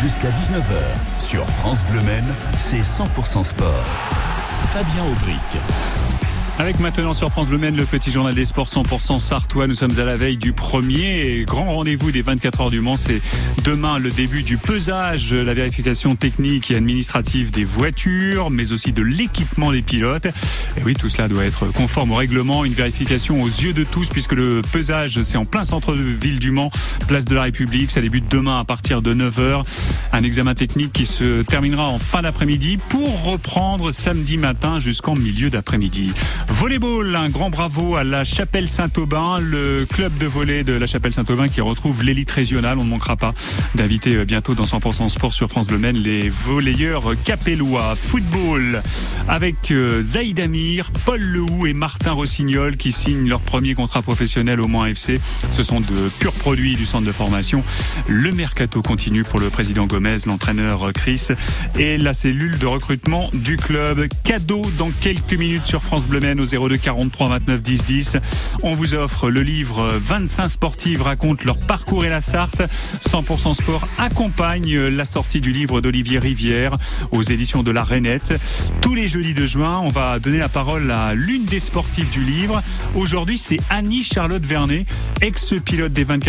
Jusqu'à 19h, sur France Bleu c'est 100% sport. Fabien Aubric. Avec maintenant sur France Bleu le petit journal des sports 100% sartois. Nous sommes à la veille du premier grand rendez-vous des 24 heures du Mans. C'est demain le début du pesage, la vérification technique et administrative des voitures, mais aussi de l'équipement des pilotes. Et oui, tout cela doit être conforme au règlement. Une vérification aux yeux de tous puisque le pesage, c'est en plein centre de ville du Mans, place de la République. Ça débute demain à partir de 9h. Un examen technique qui se terminera en fin d'après-midi pour reprendre samedi matin jusqu'en milieu d'après-midi. Volleyball, un grand bravo à la Chapelle Saint-Aubin, le club de volley de la Chapelle Saint-Aubin qui retrouve l'élite régionale. On ne manquera pas d'inviter euh, bientôt dans 100% Sport sur France Bleu Maine les volleyeurs capellois. Football avec euh, Zaïd Amir, Paul Lehou et Martin Rossignol qui signent leur premier contrat professionnel au Mans FC. Ce sont de purs produits du centre de formation. Le mercato continue pour le président Gomez, l'entraîneur Chris et la cellule de recrutement du club. Cadeau dans quelques minutes sur France Bleu Maine au 02 43 29 10 10. On vous offre le livre 25 sportives racontent leur parcours et la Sarthe. 100% sport accompagne la sortie du livre d'Olivier Rivière aux éditions de la Rainette. Tous les jeudis de juin, on va donner la parole à l'une des sportives du livre. Aujourd'hui, c'est Annie Charlotte Vernet, ex-pilote des 24 heures